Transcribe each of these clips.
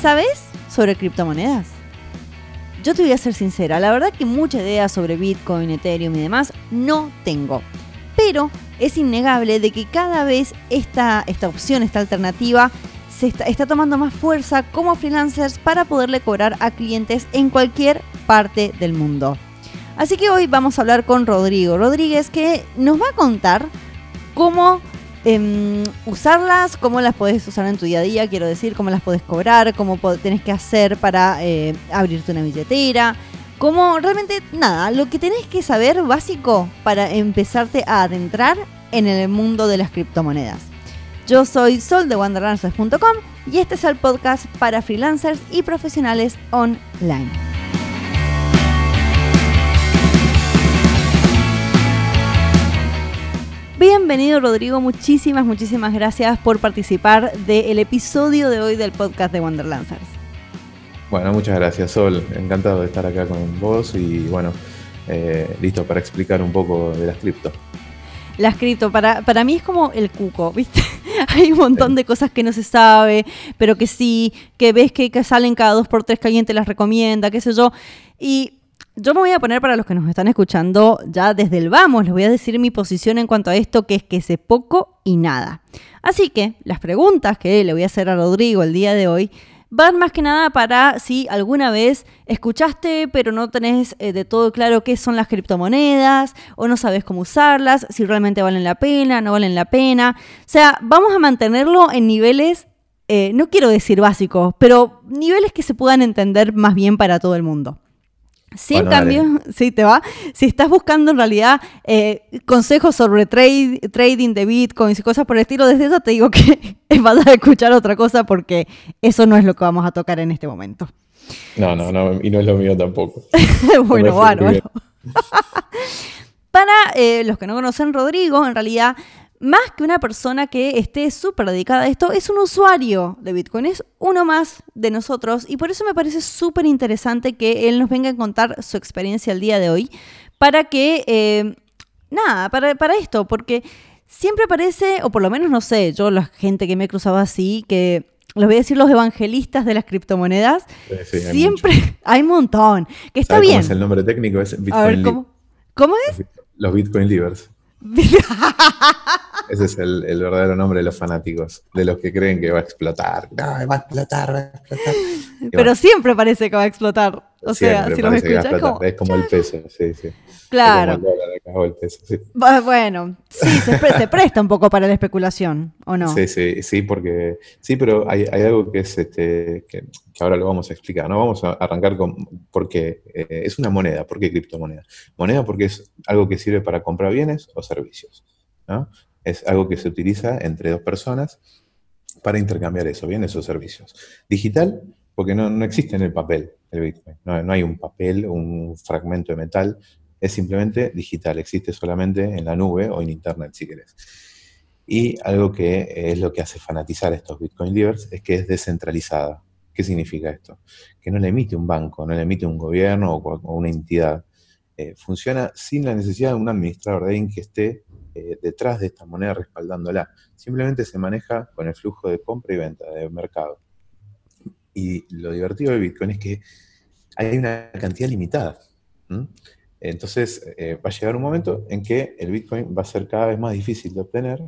¿Sabes sobre criptomonedas? Yo te voy a ser sincera, la verdad que mucha idea sobre Bitcoin, Ethereum y demás no tengo. Pero es innegable de que cada vez esta, esta opción, esta alternativa, se está, está tomando más fuerza como freelancers para poderle cobrar a clientes en cualquier parte del mundo. Así que hoy vamos a hablar con Rodrigo Rodríguez que nos va a contar cómo em, usarlas, cómo las podés usar en tu día a día, quiero decir, cómo las podés cobrar, cómo tenés que hacer para eh, abrirte una billetera, cómo realmente nada, lo que tenés que saber básico para empezarte a adentrar en el mundo de las criptomonedas. Yo soy Sol de Wanderlances.com y este es el podcast para freelancers y profesionales online. Bienvenido Rodrigo, muchísimas, muchísimas gracias por participar del episodio de hoy del podcast de Wanderlancers. Bueno, muchas gracias Sol, encantado de estar acá con vos y bueno, eh, listo para explicar un poco de las cripto. Las cripto, para, para mí es como el cuco, ¿viste? Hay un montón de cosas que no se sabe, pero que sí, que ves que, que salen cada dos por tres que alguien te las recomienda, qué sé yo. Y yo me voy a poner para los que nos están escuchando ya desde el vamos, les voy a decir mi posición en cuanto a esto, que es que sé poco y nada. Así que las preguntas que le voy a hacer a Rodrigo el día de hoy van más que nada para si alguna vez escuchaste pero no tenés eh, de todo claro qué son las criptomonedas o no sabes cómo usarlas, si realmente valen la pena, no valen la pena. O sea, vamos a mantenerlo en niveles, eh, no quiero decir básicos, pero niveles que se puedan entender más bien para todo el mundo. Si en cambio, sí te va, si estás buscando en realidad eh, consejos sobre trade, trading de bitcoins y cosas por el estilo, desde eso te digo que vas a escuchar otra cosa porque eso no es lo que vamos a tocar en este momento. No, no, no, y no es lo mío tampoco. bueno, bueno, bueno. Para eh, los que no conocen Rodrigo, en realidad más que una persona que esté súper dedicada a esto, es un usuario de Bitcoin, es uno más de nosotros y por eso me parece súper interesante que él nos venga a contar su experiencia el día de hoy para que, eh, nada, para, esto, porque siempre parece, o por lo menos no sé, yo la gente que me he cruzado así, que los voy a decir los evangelistas de las criptomonedas, siempre hay, un montón, que está bien. ¿Cómo es el nombre técnico? Es Bitcoin ¿cómo, ¿cómo es? Los Bitcoin Livers. Ese es el, verdadero nombre de los fanáticos, de los que creen que va a explotar. No, va a explotar, va a explotar. Pero siempre parece que va a explotar. O sea, si lo escuchas, como... es como el peso, sí, sí. Claro. Bueno, sí, se, presta un poco para la especulación, ¿o no? Sí, sí, sí, porque sí, pero hay, algo que es este, que, ahora lo vamos a explicar, ¿no? Vamos a arrancar con por qué eh, es una moneda, ¿por qué criptomoneda? Moneda porque es algo que sirve para comprar bienes o servicios, ¿no? Es algo que se utiliza entre dos personas para intercambiar eso, bienes o servicios. Digital, porque no, no existe en el papel el Bitcoin. No, hay un papel, un fragmento de metal, es simplemente digital, existe solamente en la nube o en Internet si querés. Y algo que es lo que hace fanatizar a estos Bitcoin livers es que es descentralizada. ¿Qué significa esto? Que no le emite un banco, no le emite un gobierno o, una entidad. Eh, funciona sin la necesidad de un administrador de que esté eh, detrás de esta moneda respaldándola. Simplemente se maneja con el flujo de compra y venta de mercado. Y lo divertido de Bitcoin es que hay una cantidad limitada. Entonces eh, va a llegar un momento en que el Bitcoin va a ser cada vez más difícil de obtener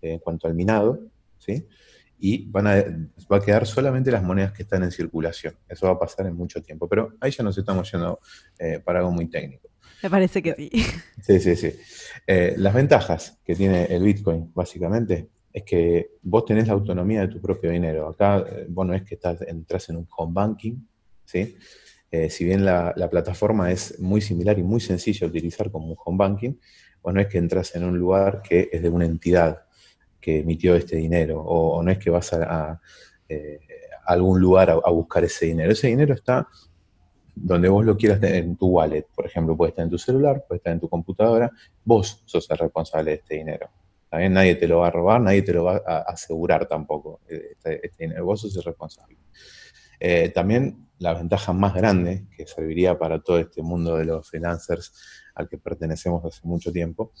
eh, en cuanto al minado, ¿sí? y van a, va a quedar solamente las monedas que están en circulación. Eso va a pasar en mucho tiempo, pero ahí ya nos estamos yendo para algo muy técnico. Me parece que sí. Sí, sí, sí. Eh, las ventajas que tiene el Bitcoin, básicamente, es que vos tenés la autonomía de tu propio dinero. Acá, eh, vos no es que estás, entras en un home banking, ¿sí? Eh, si bien la, plataforma es muy similar y muy sencilla de utilizar como un home banking, vos no es que entras en un lugar que es de una entidad que emitió este dinero, o, no es que vas a, algún lugar a, buscar ese dinero. Ese dinero está donde vos lo quieras tener en tu wallet, por ejemplo, puede estar en tu celular, puede estar en tu computadora, vos sos el responsable de este dinero. También nadie te lo va a robar, nadie te lo va a asegurar tampoco, eh, este, este vos sos el responsable. Eh, también la ventaja más grande que serviría para todo este mundo de los freelancers al que pertenecemos hace mucho tiempo,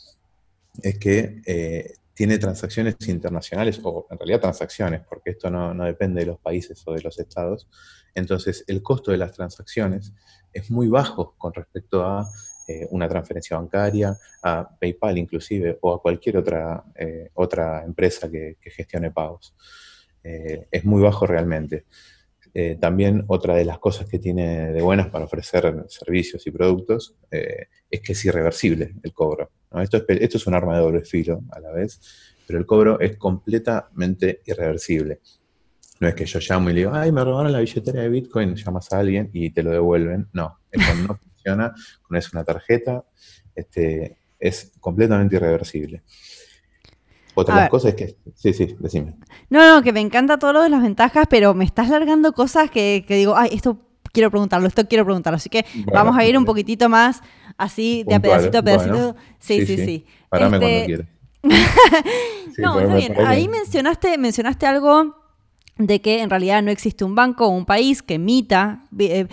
es que eh, tiene transacciones internacionales, o en realidad transacciones, porque esto no, depende de los países o de los estados. Entonces, el costo de las transacciones es muy bajo con respecto a eh, una transferencia bancaria, a PayPal inclusive, o a cualquier otra, eh, otra empresa que, gestione pagos. Eh, es muy bajo realmente. también otra de las cosas que tiene de buenas para ofrecer servicios y productos es que es irreversible el cobro. Esto, es, un arma de doble filo a la vez, pero el cobro es completamente irreversible. No es que yo llamo y le digo, ay, me robaron la billetera de Bitcoin, llamas a alguien y te lo devuelven. No, esto no funciona, una tarjeta, este, es completamente irreversible. Otra de las cosas es que. Sí, sí, decime. No, no, que me encanta todo lo de las ventajas, pero me estás largando cosas que, que digo, ay, esto quiero preguntarlo, esto quiero preguntarlo. Así que vamos a ir un poquitito más así, de a pedacito a pedacito. sí, sí, sí, Parame cuando este, quieras. no, está bien. Ahí mencionaste, mencionaste algo de que en realidad no existe un banco o un país que emita eh,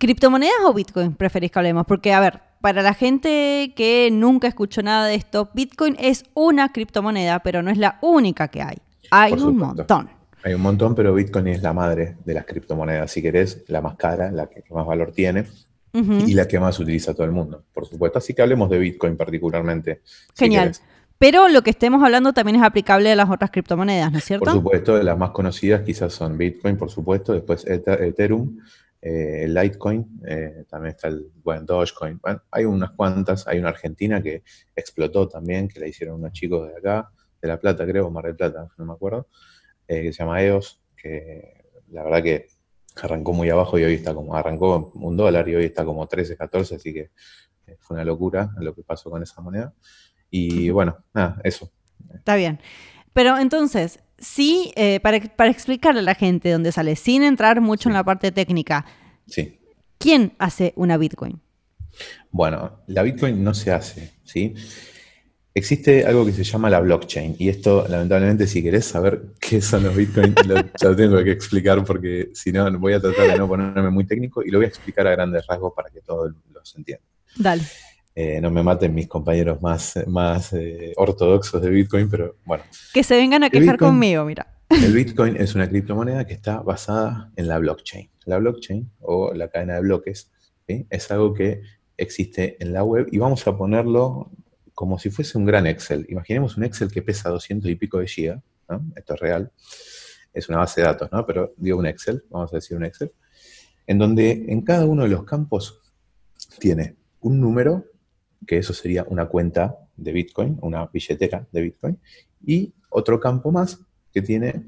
criptomonedas o Bitcoin, preferís que hablemos. Porque, a ver, para la gente que nunca escuchó nada de esto, Bitcoin es una criptomoneda, pero no es la única que hay. Hay un montón. Hay un montón, pero Bitcoin es la madre de las criptomonedas, si querés, la más cara, la que más valor tiene y la que más utiliza todo el mundo, por supuesto. Así que hablemos de Bitcoin particularmente. Genial. pero lo que estemos hablando también es aplicable a las otras criptomonedas, ¿no es cierto? Por supuesto, las más conocidas quizás son Bitcoin, por supuesto, después Ethereum, eh, Litecoin, eh, también está el, bueno, Dogecoin. Bueno, hay unas cuantas, hay una argentina que explotó también, que la hicieron unos chicos de acá, de La Plata creo, Mar del Plata, no me acuerdo. Eh, que se llama EOS, que la verdad que arrancó muy abajo y hoy está como, arrancó un dólar y hoy está como 13, 14, así que fue una locura lo que pasó con esa moneda. Y bueno, nada, eso. Está bien. Pero entonces, sí, eh, para, para, explicarle a la gente dónde sale, sin entrar mucho en la parte técnica, sí. ¿quién hace una Bitcoin? Bueno, la Bitcoin no se hace, ¿sí? Existe algo que se llama la blockchain y esto, lamentablemente, si querés saber qué son los bitcoins, lo, tengo que explicar porque si no, voy a tratar de no ponerme muy técnico y lo voy a explicar a grandes rasgos para que todos los entiendan. Dale. Eh, no me maten mis compañeros más, más eh, ortodoxos de Bitcoin, pero bueno. Que se vengan a quejar conmigo, mira. El Bitcoin es una criptomoneda que está basada en la blockchain. La blockchain o la cadena de bloques es algo que existe en la web y vamos a ponerlo como si fuese un gran Excel. Imaginemos un Excel que pesa 200 y pico de giga, esto es real, es una base de datos, ¿no? pero digo un Excel, vamos a decir un Excel, en donde en cada uno de los campos tiene un número, que eso sería una cuenta de Bitcoin, una billetera de Bitcoin, y otro campo más que tiene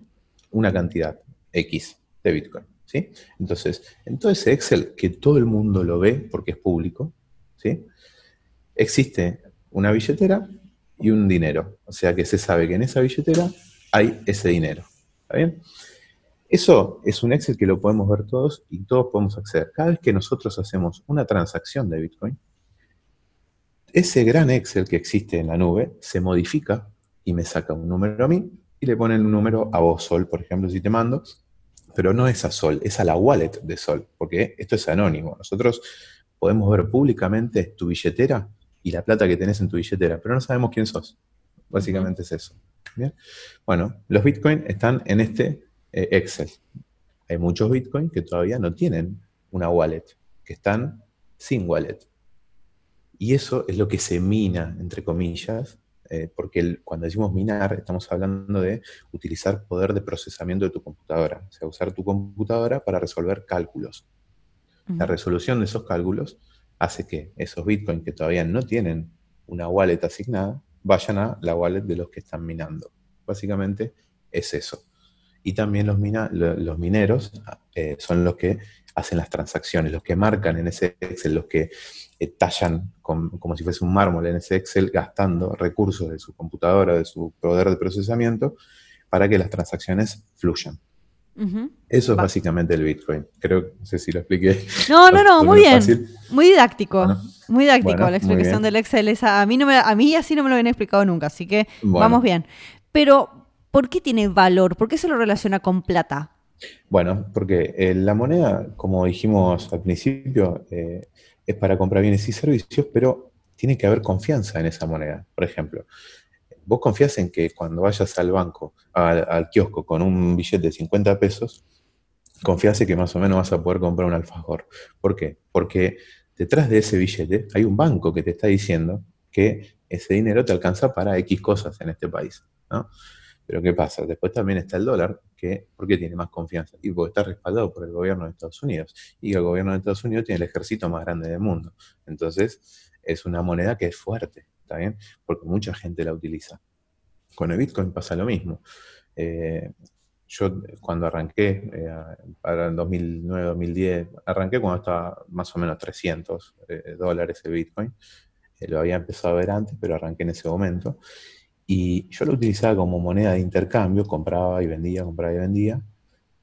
una cantidad X de Bitcoin. ¿sí? Entonces, en todo ese Excel que todo el mundo lo ve porque es público, ¿sí? existe una billetera y un dinero. O sea que se sabe que en esa billetera hay ese dinero. ¿Está? Eso es un Excel que lo podemos ver todos y todos podemos acceder. Cada vez que nosotros hacemos una transacción de Bitcoin, ese gran Excel que existe en la nube se modifica y me saca un número a mí y le pone un número a vos, Sol, por ejemplo, si te mando, pero no es a Sol, es a la wallet de Sol, porque esto es anónimo. Nosotros podemos ver públicamente tu billetera y la plata que tenés en tu billetera, pero no sabemos quién sos. Básicamente es eso. Bueno, los Bitcoin están en este eh, Excel. Hay muchos Bitcoin que todavía no tienen una wallet, que están sin wallet. Y eso es lo que se mina, entre comillas, eh, porque cuando decimos minar, estamos hablando de utilizar poder de procesamiento de tu computadora, o sea, usar tu computadora para resolver cálculos. La resolución de esos cálculos hace que esos bitcoins que todavía no tienen una wallet asignada vayan a la wallet de los que están minando. Básicamente es eso. Y también los, los mineros eh, son los que hacen las transacciones, los que marcan en ese Excel, los que eh, tallan como si fuese un mármol en ese Excel, gastando recursos de su computadora, de su poder de procesamiento, para que las transacciones fluyan. Eso es básicamente el Bitcoin. Creo, no sé si lo expliqué. No, no, no, muy bien. Muy didáctico. muy didáctico la explicación del Excel. a, mí no me, a mí así no me lo habían explicado nunca, así que vamos bien. Pero, ¿por qué tiene valor? ¿Por qué se lo relaciona con plata? Bueno, porque eh, la moneda, como dijimos al principio, eh, es para comprar bienes y servicios, pero tiene que haber confianza en esa moneda. Por ejemplo, vos confías en que cuando vayas al banco, al, kiosco con un billete de 50 pesos, confías en que más o menos vas a poder comprar un alfajor. ¿Por qué? Porque detrás de ese billete hay un banco que te está diciendo que ese dinero te alcanza para X cosas en este país. ¿no? Pero ¿qué pasa? Después también está el dólar, que ¿por qué tiene más confianza? Y porque está respaldado por el gobierno de Estados Unidos. Y el gobierno de Estados Unidos tiene el ejército más grande del mundo. Entonces, es una moneda que es fuerte, ¿está bien? Porque mucha gente la utiliza. Con el Bitcoin pasa lo mismo. Eh, yo cuando arranqué, eh, para el 2009-2010, arranqué cuando estaba más o menos 300 eh, dólares el Bitcoin. lo había empezado a ver antes, pero arranqué en ese momento. Y yo lo utilizaba como moneda de intercambio, compraba y vendía, compraba y vendía,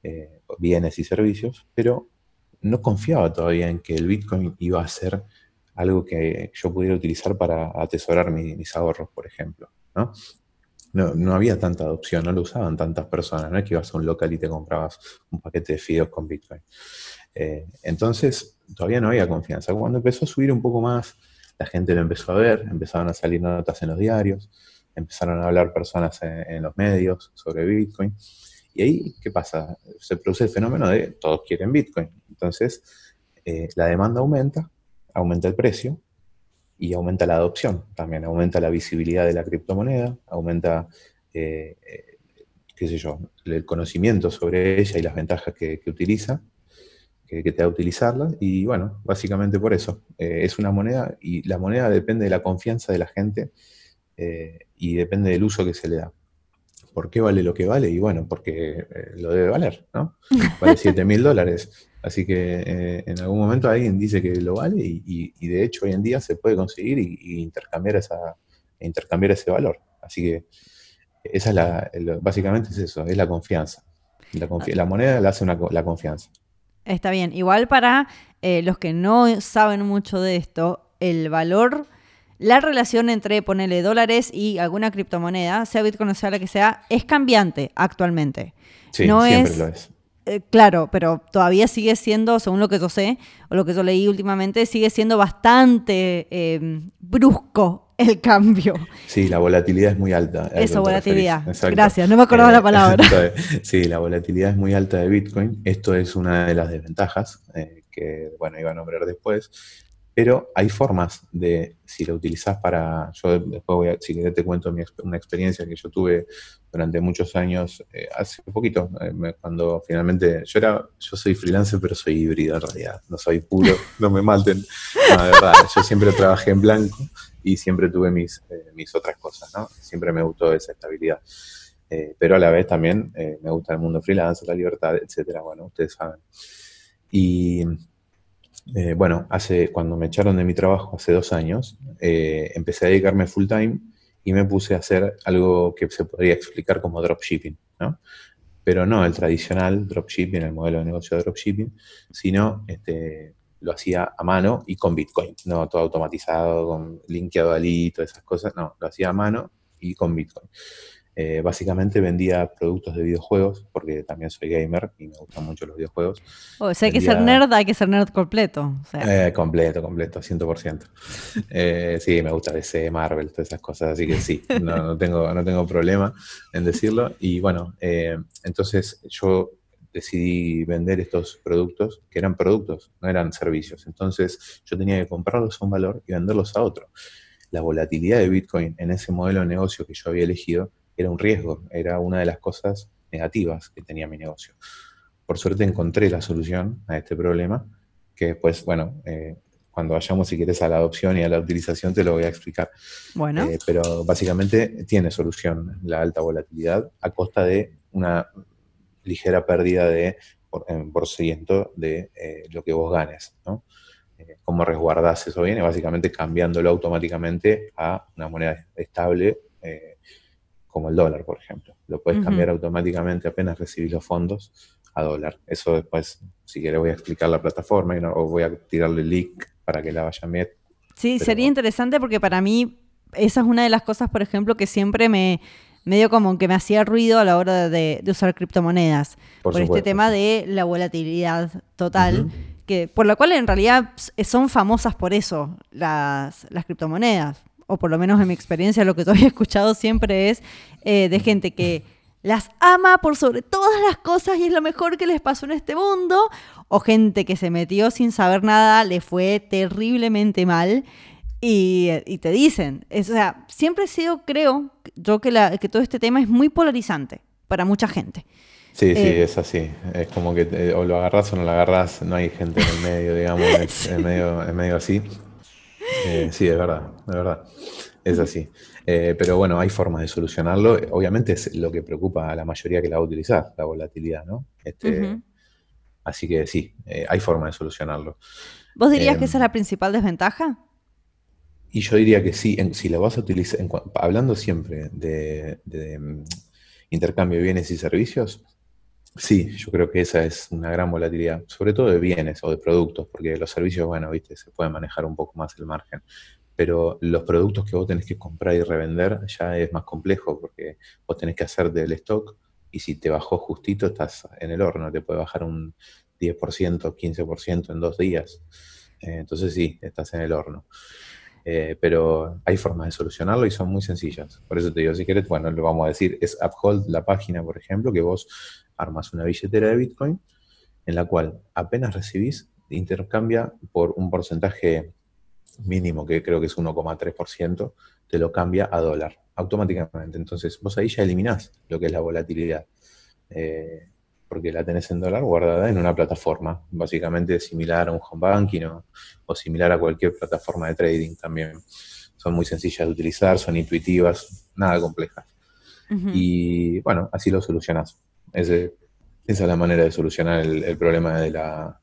eh, bienes y servicios, pero no confiaba todavía en que el Bitcoin iba a ser algo que yo pudiera utilizar para atesorar mis ahorros, por ejemplo. ¿no? No, había tanta adopción, no lo usaban tantas personas, no es que ibas a un local y te comprabas un paquete de fideos con Bitcoin. Eh, entonces, todavía no había confianza. Cuando empezó a subir un poco más, la gente lo empezó a ver, empezaron a salir notas en los diarios, empezaron a hablar personas en, los medios sobre Bitcoin. Y ahí, ¿qué pasa? Se produce el fenómeno de todos quieren Bitcoin. Entonces, eh, la demanda aumenta, aumenta el precio y aumenta la adopción también, aumenta la visibilidad de la criptomoneda, aumenta, eh, eh, qué sé yo, el conocimiento sobre ella y las ventajas que, utiliza, que, te da utilizarla. Y bueno, básicamente por eso. es una moneda y la moneda depende de la confianza de la gente y depende del uso que se le da. ¿Por qué vale lo que vale? Y bueno, porque eh, lo debe valer, ¿no? Vale 7 mil dólares. Así que eh, en algún momento alguien dice que lo vale y, de hecho hoy en día se puede conseguir y, intercambiar, esa, intercambiar ese valor. Así que esa es la, básicamente es eso, es la confianza. La, la moneda la hace la confianza. Está bien. Igual para los que no saben mucho de esto, el valor la relación entre ponerle dólares y alguna criptomoneda, sea Bitcoin o sea la que sea, es cambiante actualmente. Sí, siempre lo es. Eh, claro, pero todavía sigue siendo, según lo que yo sé, o lo que yo leí últimamente, sigue siendo bastante em, brusco el cambio. Sí, la volatilidad es muy alta. Eso, volatilidad. Gracias, no me acordaba la palabra. sí, la volatilidad es muy alta de Bitcoin. Esto es una de las desventajas eh, que, bueno, iba a nombrar después. Pero hay formas de, si lo utilizas para, yo después voy a, si querés te cuento una experiencia que yo tuve durante muchos años, eh, hace poquito, eh, cuando finalmente, yo era, yo soy freelancer, pero soy híbrido en realidad, no soy puro, no me maten, no, verdad, yo siempre trabajé en blanco y siempre tuve mis, eh, mis otras cosas, ¿no? Siempre me gustó esa estabilidad. pero a la vez también me gusta el mundo freelance, la libertad, etcétera, bueno, ustedes saben. Y eh, bueno, hace, cuando me echaron de mi trabajo hace dos años, eh, empecé a dedicarme full time y me puse a hacer algo que se podría explicar como dropshipping, ¿no? Pero no el tradicional dropshipping, el modelo de negocio de dropshipping, sino este, lo hacía a mano y con Bitcoin, no todo automatizado, con linkeado a todas esas cosas, no, lo hacía a mano y con Bitcoin. Eh, básicamente vendía productos de videojuegos, porque también soy gamer y me gustan mucho los videojuegos. O sea, hay que ser nerd, hay que ser nerd completo. Eh, completo, completo, 100%. Eh, sí, me gusta DC, Marvel, todas esas cosas, así que sí, no, tengo, no tengo problema en decirlo. Y bueno, entonces yo decidí vender estos productos, que eran productos, no eran servicios. Entonces yo tenía que comprarlos a un valor y venderlos a otro. La volatilidad de Bitcoin en ese modelo de negocio que yo había elegido era un riesgo, era una de las cosas negativas que tenía mi negocio. Por suerte encontré la solución a este problema, que después, bueno, eh, cuando vayamos, si quieres, a la adopción y a la utilización, te lo voy a explicar. Bueno. Eh, pero básicamente tiene solución la alta volatilidad a costa de una ligera pérdida de por, por ciento de eh, lo que vos ganes, ¿no? ¿Cómo resguardás eso bien? básicamente cambiándolo automáticamente a una moneda estable como el dólar, por ejemplo. Lo puedes cambiar automáticamente apenas recibís los fondos a dólar. Eso después, si quieres, voy a explicar la plataforma y o voy a tirarle el link para que la vayan bien. Sí, sería interesante porque para mí esa es una de las cosas, por ejemplo, que siempre me medio como que me hacía ruido a la hora de, usar criptomonedas. Por, este tema de la volatilidad total. Que, por la cual en realidad son famosas por eso las, las criptomonedas o por lo menos en mi experiencia, lo que yo había escuchado siempre es eh, de gente que las ama por sobre todas las cosas y es lo mejor que les pasó en este mundo, o gente que se metió sin saber nada, le fue terriblemente mal. Y, te dicen, o sea, siempre he sido, creo, yo que, la, que todo este tema es muy polarizante para mucha gente. Sí, sí, eh, es así. Es como que o lo agarras o no lo agarras, no hay gente en el medio, digamos, es, medio, es medio así. Eh, sí, es verdad, es verdad. Es así. Eh, pero bueno, hay formas de solucionarlo. Obviamente es lo que preocupa a la mayoría que la va a utilizar, la volatilidad, ¿no? Este, Así que sí, hay formas de solucionarlo. ¿Vos dirías que esa es la principal desventaja? Y yo diría que sí, si lo vas a utilizar, hablando siempre de, de mm, intercambio de bienes y servicios, Sí, yo creo que esa es una gran volatilidad, sobre todo de bienes o de productos, porque los servicios, bueno, viste, se puede manejar un poco más el margen. Pero los productos que vos tenés que comprar y revender ya es más complejo, porque vos tenés que hacer del stock y si te bajó justito estás en el horno, te puede bajar un 10%, 15% en dos días. Eh, entonces sí, estás en el horno. Eh, pero hay formas de solucionarlo y son muy sencillas. Por eso te digo, si querés, bueno, lo vamos a decir, es Uphold la página, por ejemplo, que vos armas una billetera de Bitcoin en la cual apenas recibís, intercambia por un porcentaje mínimo, que creo que es 1,3%, te lo cambia a dólar automáticamente. Entonces, vos ahí ya eliminás lo que es la volatilidad, eh, porque la tenés en dólar guardada en una plataforma, básicamente similar a un home banking o, similar a cualquier plataforma de trading también. Son muy sencillas de utilizar, son intuitivas, nada complejas. Y bueno, así lo solucionás esa es la manera de solucionar el, problema de la,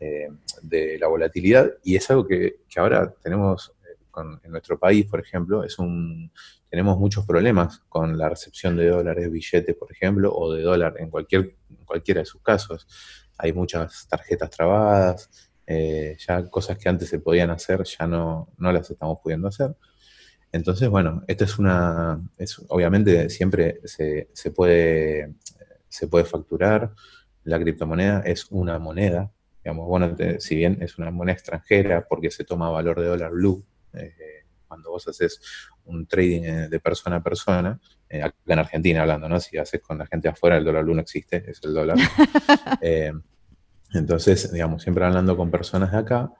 eh, de la volatilidad y es algo que, ahora tenemos eh, en nuestro país, por ejemplo, es un, tenemos muchos problemas con la recepción de dólares, billetes, por ejemplo, o de dólar en cualquier, cualquiera de sus casos. Hay muchas tarjetas trabadas, eh, ya cosas que antes se podían hacer ya no, no las estamos pudiendo hacer. Entonces, bueno, esto es una, obviamente siempre se, se puede se puede facturar, la criptomoneda es una moneda, digamos, bueno, si bien es una moneda extranjera porque se toma valor de dólar blue, eh, cuando vos haces un trading eh, de persona a persona, eh, acá en Argentina hablando, ¿no? Si haces con la gente afuera, el dólar blue no existe, es el dólar. entonces, digamos, siempre hablando con personas de acá,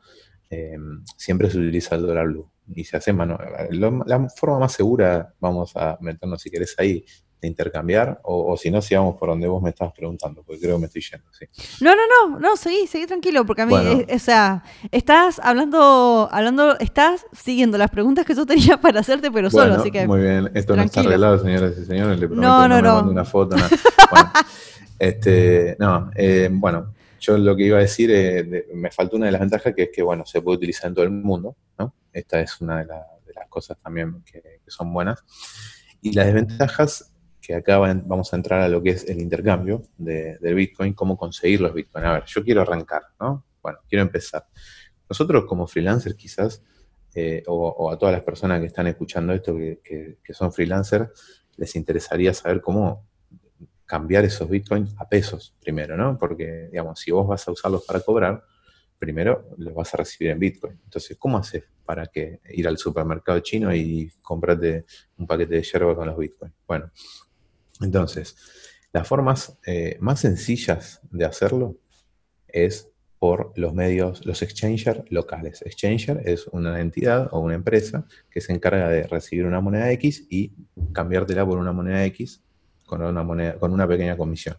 siempre se utiliza el dólar blue y se hace mano. la forma más segura, vamos a meternos si querés ahí, de intercambiar, o, si no, sigamos por donde vos me estabas preguntando, porque creo que me estoy yendo, sí. No, no, no, no, seguí, seguí tranquilo, porque a mí, eh, o sea, estás hablando, hablando, estás siguiendo las preguntas que yo tenía para hacerte, pero solo, así que. Muy bien, esto no está arreglado, señoras y señores, le prometo no, no, no, no. una foto, bueno, este, no, eh, bueno, yo lo que iba a decir, eh, me faltó una de las ventajas que es que, bueno, se puede utilizar en todo el mundo, ¿no? Esta es una de, las cosas también que, que son buenas. Y las desventajas que acá vamos a entrar a lo que es el intercambio de, Bitcoin, cómo conseguir los Bitcoin. A ver, yo quiero arrancar, ¿no? Bueno, quiero empezar. Nosotros como freelancers quizás, eh, o, a todas las personas que están escuchando esto, que, son freelancers, les interesaría saber cómo cambiar esos bitcoins a pesos primero, ¿no? Porque, digamos, si vos vas a usarlos para cobrar, primero los vas a recibir en bitcoin. Entonces, ¿cómo haces para que ir al supermercado chino y comprarte un paquete de yerba con los bitcoins? Bueno, entonces, las formas eh, más sencillas de hacerlo es por los medios, los exchangers locales. Exchanger es una entidad o una empresa que se encarga de recibir una moneda X y cambiártela por una moneda X con una, moneda, con una pequeña comisión.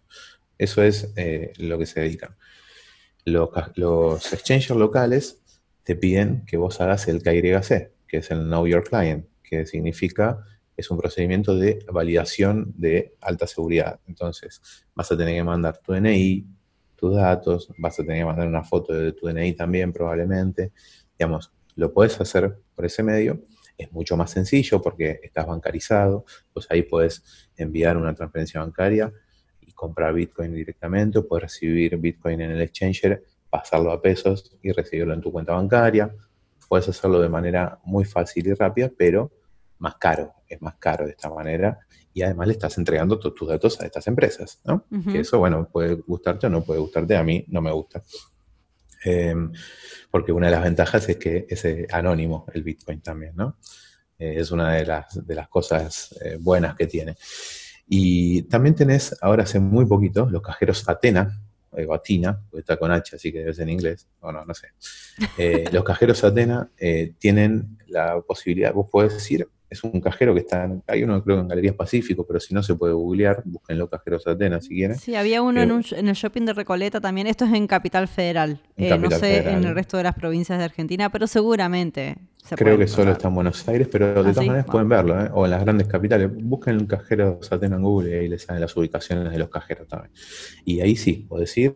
Eso es eh, lo que se dedican. Los, los exchangers locales te piden que vos hagas el KYC, que es el Know Your Client, que significa es un procedimiento de validación de alta seguridad. Entonces, vas a tener que mandar tu DNI, tus datos, vas a tener que mandar una foto de tu DNI también probablemente. Digamos, lo puedes hacer por ese medio. Es mucho más sencillo porque estás bancarizado, pues ahí puedes enviar una transferencia bancaria y comprar Bitcoin directamente, puedes recibir Bitcoin en el exchanger, pasarlo a pesos y recibirlo en tu cuenta bancaria. Puedes hacerlo de manera muy fácil y rápida, pero más caro, es más caro de esta manera y además le estás entregando todos tus datos a estas empresas, ¿no? Que eso, bueno, puede gustarte o no puede gustarte, a mí no me gusta. Em, porque una de las ventajas es que es eh, anónimo el Bitcoin también, ¿no? Eh, es una de las, de las cosas eh, buenas que tiene. Y también tenés, ahora hace muy poquito, los cajeros Atena, o Atina, porque está con H, así que debe ser en inglés, o no, no sé. los cajeros Atena tienen la posibilidad, vos podés ir es un cajero que está, hay uno creo en Galerías Pacífico, pero si no se puede googlear, búsquenlo Cajeros Atenas si quieren. Sí, había uno en, eh, el shopping de Recoleta también, esto es en Capital Federal, eh, no sé en el resto de las provincias de Argentina, pero seguramente se Creo que solo está en Buenos Aires, pero de ah, todas maneras pueden verlo, ¿eh? o en las grandes capitales. Busquen el cajero Atenas en Google y ahí les salen las ubicaciones de los cajeros también. Y ahí sí, podés ir,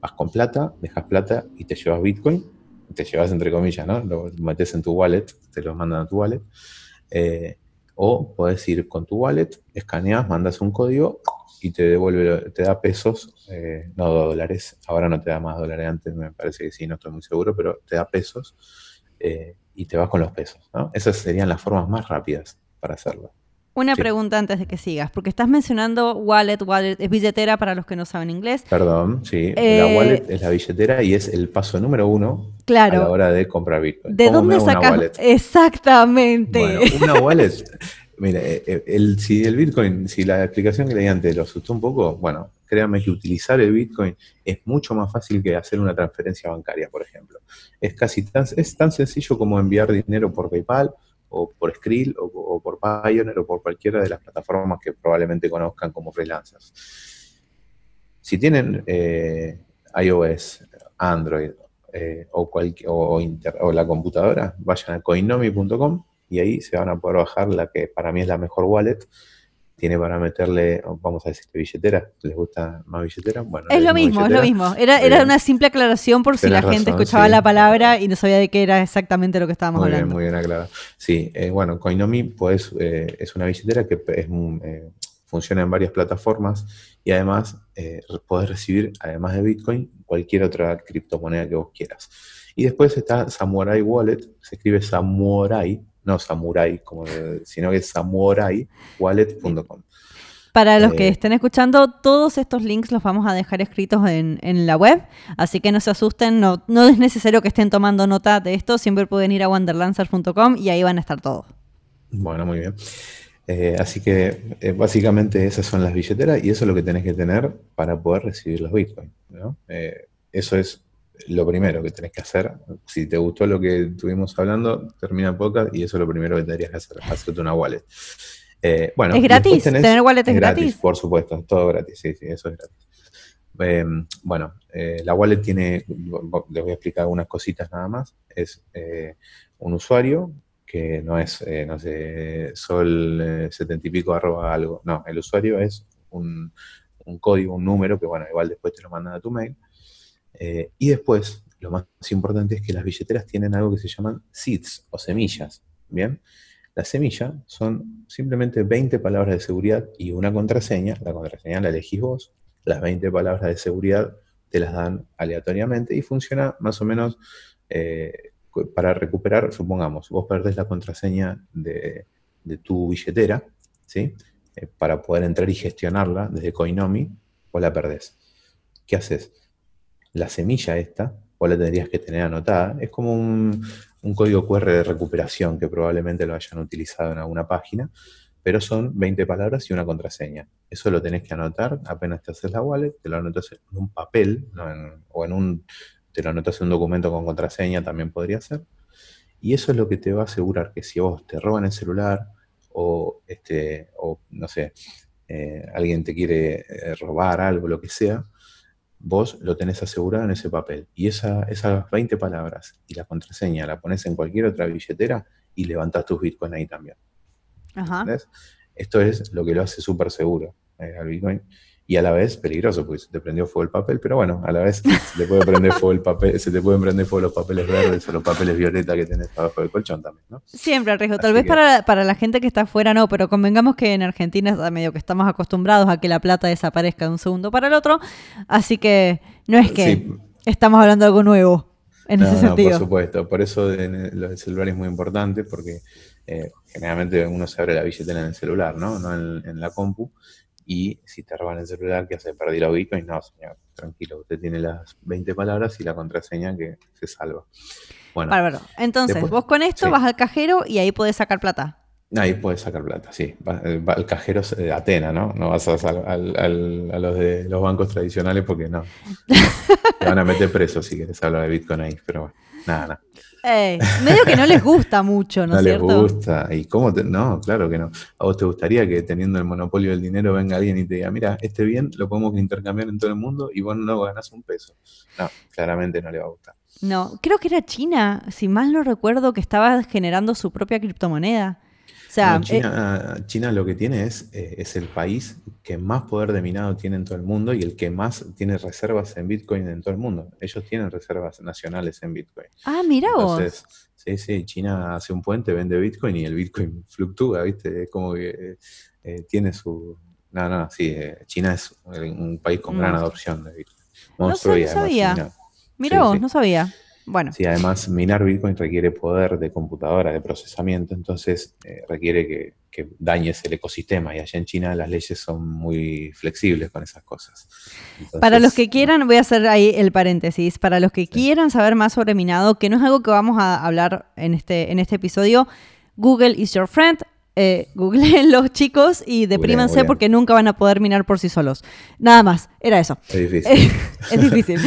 vas con plata, dejas plata y te llevas Bitcoin te llevas entre comillas, ¿no? Lo metes en tu wallet, te lo mandan a tu wallet. Eh, o puedes ir con tu wallet, escaneas, mandas un código y te devuelve, te da pesos, eh, no dólares, ahora no te da más dólares, antes me parece que sí, no estoy muy seguro, pero te da pesos eh, y te vas con los pesos. Esas serían las formas más rápidas para hacerlo. Una pregunta antes de que sigas, porque estás mencionando wallet, wallet es billetera para los que no saben inglés. Perdón, sí, la eh, wallet es la billetera y es el paso número uno a la hora de comprar Bitcoin. ¿De dónde sacas? Exactamente. Bueno, una wallet, mire, eh, el, si el Bitcoin, si la explicación que leí antes lo asustó un poco, bueno, créanme que utilizar el Bitcoin es mucho más fácil que hacer una transferencia bancaria, por ejemplo. Es casi tan, es tan sencillo como enviar dinero por PayPal o por Skrill o, por Pioneer o por cualquiera de las plataformas que probablemente conozcan como freelancers. Si tienen eh, iOS, Android eh, o, o, la computadora, vayan a coinomi.com y ahí se van a poder bajar la que para mí es la mejor wallet, tiene para meterle, vamos a decir, billetera. ¿Les gusta más billetera? Bueno, es lo mismo, es lo mismo. Era, era una simple aclaración por si la gente escuchaba la palabra y no sabía de qué era exactamente lo que estábamos muy hablando. Bien, muy bien aclarado. Sí, eh, bueno, Coinomi pues, eh, es una billetera que es, eh, funciona en varias plataformas y además podés recibir, además de Bitcoin, cualquier otra criptomoneda que vos quieras. Y después está Samurai Wallet, se escribe Samurai, no samurai, como, sino que es samuraiwallet.com. Para los que eh, estén escuchando, todos estos links los vamos a dejar escritos en, la web, así que no se asusten, no, no, es necesario que estén tomando nota de esto, siempre pueden ir a wanderlancers.com y ahí van a estar todos. Bueno, muy bien. Eh, así que eh, básicamente esas son las billeteras y eso es lo que tenés que tener para poder recibir los bitcoins. eso es lo primero que tenés que hacer. Si te gustó lo que estuvimos hablando, termina el podcast y eso es lo primero que tendrías que hacer, hacerte una wallet. Eh, bueno, ¿Es gratis? ¿Tener wallet es, gratis? Por supuesto, todo gratis, sí, sí, eso es gratis. Em, bueno, eh, la wallet tiene, les voy a explicar algunas cositas nada más. Es eh, un usuario que no es, no sé, sol setenta y pico arroba algo. No, el usuario es un, un código, un número que, bueno, igual después te lo mandan a tu mail eh, y después, lo más importante es que las billeteras tienen algo que se llaman seeds o semillas. Bien, las semillas son simplemente 20 palabras de seguridad y una contraseña. La contraseña la elegís vos. Las 20 palabras de seguridad te las dan aleatoriamente y funciona más o menos eh, para recuperar, supongamos, vos perdés la contraseña de, tu billetera, ¿sí? Eh, para poder entrar y gestionarla desde Coinomi, vos la perdés. ¿Qué haces? La semilla esta, o la tendrías que tener anotada, es como un, código QR de recuperación que probablemente lo hayan utilizado en alguna página, pero son 20 palabras y una contraseña. Eso lo tenés que anotar apenas te haces la wallet, te lo anotas en un papel, o en un, te lo anotas en un documento con contraseña, también podría ser. Y eso es lo que te va a asegurar que si vos te roban el celular, o, este, o no sé, eh, alguien te quiere eh, robar algo, lo que sea, vos lo tenés asegurado en ese papel. Y esa, esas 20 palabras y la contraseña la pones en cualquier otra billetera y levantás tus bitcoins ahí también. Esto es lo que lo hace súper seguro eh, al bitcoin y a la vez peligroso, porque se te prendió fuego el papel, pero bueno, a la vez se te puede prender fuego el papel, se te pueden prender fuego los papeles verdes o los papeles violeta que tenés abajo del colchón también, ¿no? Siempre el riesgo. Tal vez para, para, la gente que está afuera no, pero convengamos que en Argentina medio que estamos acostumbrados a que la plata desaparezca de un segundo para el otro, así que no es que estamos hablando de algo nuevo en ese sentido. por supuesto, por eso el celular es muy importante, porque eh, generalmente uno se abre la billetera en el celular, ¿no? No en, en la compu y si te roban el celular, ¿qué hace? Perdí la Bitcoin. No, señor, tranquilo, usted tiene las 20 palabras y la contraseña que se salva. Bueno, Bárbaro. Entonces, después- vos con esto sí. vas al cajero y ahí podés sacar plata. ahí puedes sacar plata, sí. Va, eh, va al cajero de Atena, ¿no? No vas a, al- al- a los de los bancos tradicionales porque no. Te van a meter preso si quieres hablar de Bitcoin ahí, pero bueno, nada, nada. Eh, medio que no les gusta mucho, ¿no, No es les cierto? gusta. ¿Y cómo te.? No, claro que no. ¿A vos te gustaría que teniendo el monopolio del dinero venga alguien y te diga, mira, este bien lo podemos intercambiar en todo el mundo y vos no ganás un peso? No, claramente no le va a gustar. No, creo que era China, si mal no recuerdo, que estaba generando su propia criptomoneda. O sea, No, China, China lo que tiene es, eh, es el país que más poder de minado tiene en todo el mundo y el que más tiene reservas en Bitcoin en todo el mundo. Ellos tienen reservas nacionales en Bitcoin. eh, ah, mira vos. Entonces, sí, sí, China hace un puente, vende Bitcoin y el Bitcoin fluctúa, ¿viste? Es como que eh, eh, tiene su... No, no, sí, eh, China es un país con gran No. adopción de Bitcoin. No Monstruo sé, y no sabía. Mira sí, vos, sí. no sabía. Bueno, Sí, además minar Bitcoin requiere poder de computadora, de procesamiento, entonces eh, requiere que, que dañes el ecosistema y allá en China las leyes son muy flexibles con esas cosas. para los que quieran, voy a hacer ahí el paréntesis, para los que quieran saber más sobre minado, que no es algo que vamos a hablar en este, en este episodio, Google is your friend. Eh, googleen los chicos y deprímense googleen. porque nunca van a poder minar por sí solos. Nada más, era eso. Es difícil. es difícil.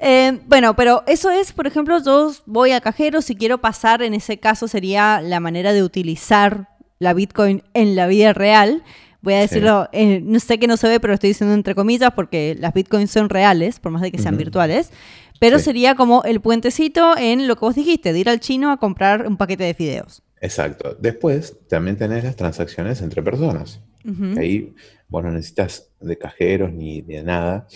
Eh, bueno, pero eso es, por ejemplo, yo voy a cajero, si quiero pasar, en ese caso sería la manera de utilizar la Bitcoin en la vida real. Voy a Sí. decirlo, eh, no sé que no se ve, pero estoy diciendo entre comillas porque las Bitcoins son reales, por más de que sean virtuales. Pero Sí. sería como el puentecito en lo que vos dijiste, de ir al chino a comprar un paquete de fideos. Exacto. Después también tenés las transacciones entre personas. Ujú. que Ahí vos no necesitas de cajeros ni de nada.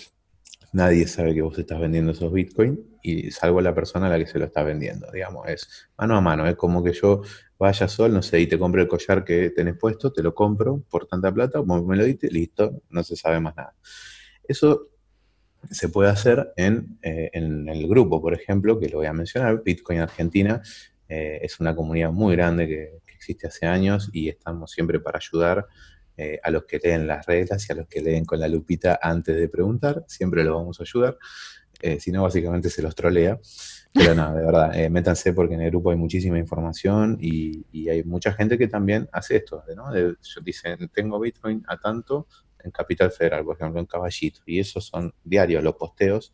Nadie sabe que vos estás vendiendo esos Bitcoin y salvo la persona a la que se lo está vendiendo. Digamos, es mano a mano. Es como que yo vaya sol, no sé, y te compro el collar que tenés puesto, te lo compro por tanta plata, vos me lo diste, listo, no se sabe más nada. Eso se puede hacer en, eh, en el grupo, por ejemplo, que lo voy a mencionar, Bitcoin Argentina. eh, es una comunidad muy grande que, que existe hace años y estamos siempre para ayudar eh, a los que leen las reglas y a los que leen con la lupita antes de preguntar, siempre los vamos a ayudar. Eh, si no, básicamente se los trolea. Pero no, de verdad, eh, métanse porque en el grupo hay muchísima información y, y hay mucha gente que también hace esto, ¿no? De- dicen, tengo Bitcoin a tanto en Capital Federal, por ejemplo, en Caballito, y esos son diarios los posteos,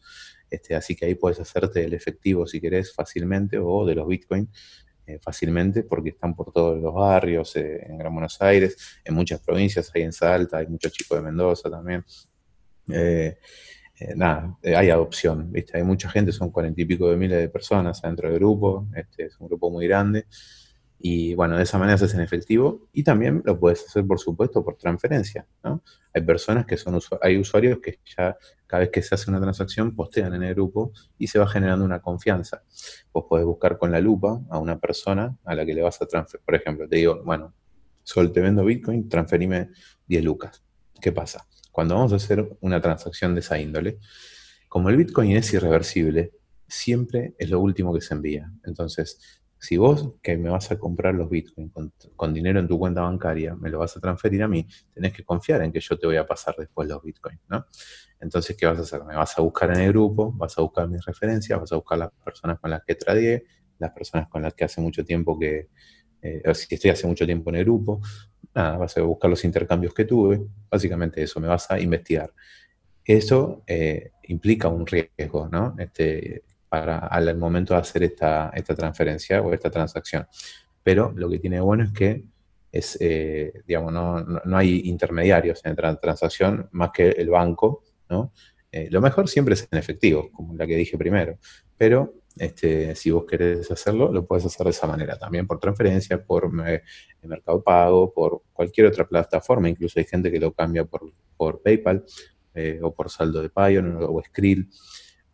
este, así que ahí puedes hacerte el efectivo si querés fácilmente o de los Bitcoin eh, fácilmente porque están por todos los barrios, eh, en Gran Buenos Aires, en muchas provincias, hay en Salta, hay muchos chicos de Mendoza también. Eh, eh, nada, hay adopción, ¿viste? Hay mucha gente, son cuarenta y pico de miles de personas dentro del grupo, este es un grupo muy grande. Y bueno, de esa manera se hace en efectivo y también lo puedes hacer, por supuesto, por transferencia, ¿no? Hay personas que son, usu- hay usuarios que ya cada vez que se hace una transacción postean en el grupo y se va generando una confianza. Vos podés buscar con la lupa a una persona a la que le vas a transferir, por ejemplo, te digo, bueno, Sol, te vendo Bitcoin, transferime 10 lucas. ¿Qué pasa? Cuando vamos a hacer una transacción de esa índole, como el Bitcoin es irreversible, siempre es lo último que se envía. Entonces, si vos que me vas a comprar los Bitcoin con, dinero en tu cuenta bancaria, me lo vas a transferir a mí, tenés que confiar en que yo te voy a pasar después los Bitcoin, ¿no? Entonces, ¿qué vas a hacer? Me vas a buscar en el grupo, vas a buscar mis referencias, vas a buscar las personas con las que tradeé, las personas con las que hace mucho tiempo que, eh, si estoy hace mucho tiempo en el grupo, nada, vas a buscar los intercambios que tuve, básicamente eso, me vas a investigar. Eso eh, implica un riesgo, ¿no? Este, para al momento de hacer esta, esta transferencia o esta transacción. Pero lo que tiene bueno es que es, eh, digamos, no, no, hay intermediarios en la transacción más que el banco, ¿no? Eh, lo mejor siempre es en efectivo, como la que dije primero, pero este, si vos querés hacerlo, lo puedes hacer de esa manera, también por transferencia, por eh, Mercado Pago, por cualquier otra plataforma, incluso hay gente que lo cambia por, por PayPal eh, o por saldo de Payon o Skrill.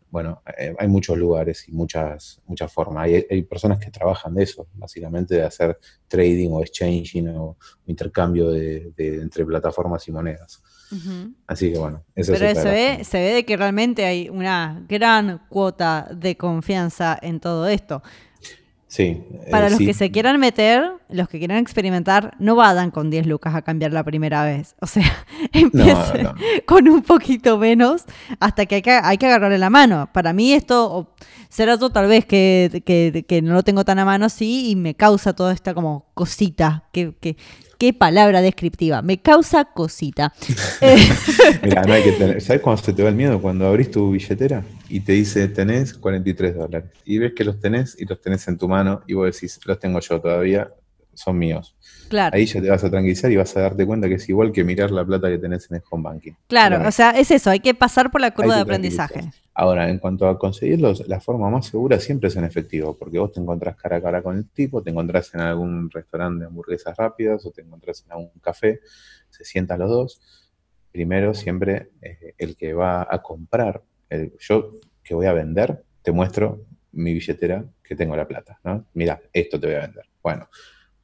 Bueno, eh, hay muchos lugares y muchas, muchas formas. Hay, hay, personas que trabajan de eso, básicamente de hacer trading o exchanging o, intercambio de, de, entre plataformas y monedas. Uh -huh. Así que bueno, eso Pero se ve, se ve de que realmente hay una gran cuota de confianza en todo esto. Sí. Para eh, los sí. que se quieran meter, los que quieran experimentar, no vayan con 10 lucas a cambiar la primera vez. O sea, empiecen no. con un poquito menos hasta que hay que, hay que agarrarle la mano. Para mí esto, será yo tal vez que, que- que no lo tengo tan a mano así y me causa toda esta como cosita. Que, que- qué palabra descriptiva. Me causa cosita. Eh, Mira, no hay que tener. ¿Sabes cuándo se te va el miedo? Cuando abrís tu billetera y te dice tenés 43 dólares. Y ves que los tenés y los tenés en tu mano y vos decís, los tengo yo todavía, son míos. claro. Ahí ya te vas a tranquilizar y vas a darte cuenta que es igual que mirar la plata que tenés en el home banking. Claro, o sea, es eso, hay que pasar por la curva de aprendizaje. Ahora, en cuanto a conseguirlos, la forma más segura siempre es en efectivo, porque vos te encontrás cara a cara con el tipo, te encontrás en algún restaurante de hamburguesas rápidas o te encontrás en algún café, se sientan los dos. Primero, siempre eh, el que va a comprar, el- yo que voy a vender, te muestro mi billetera que tengo la plata, ¿no? Mira, esto te voy a vender. Bueno,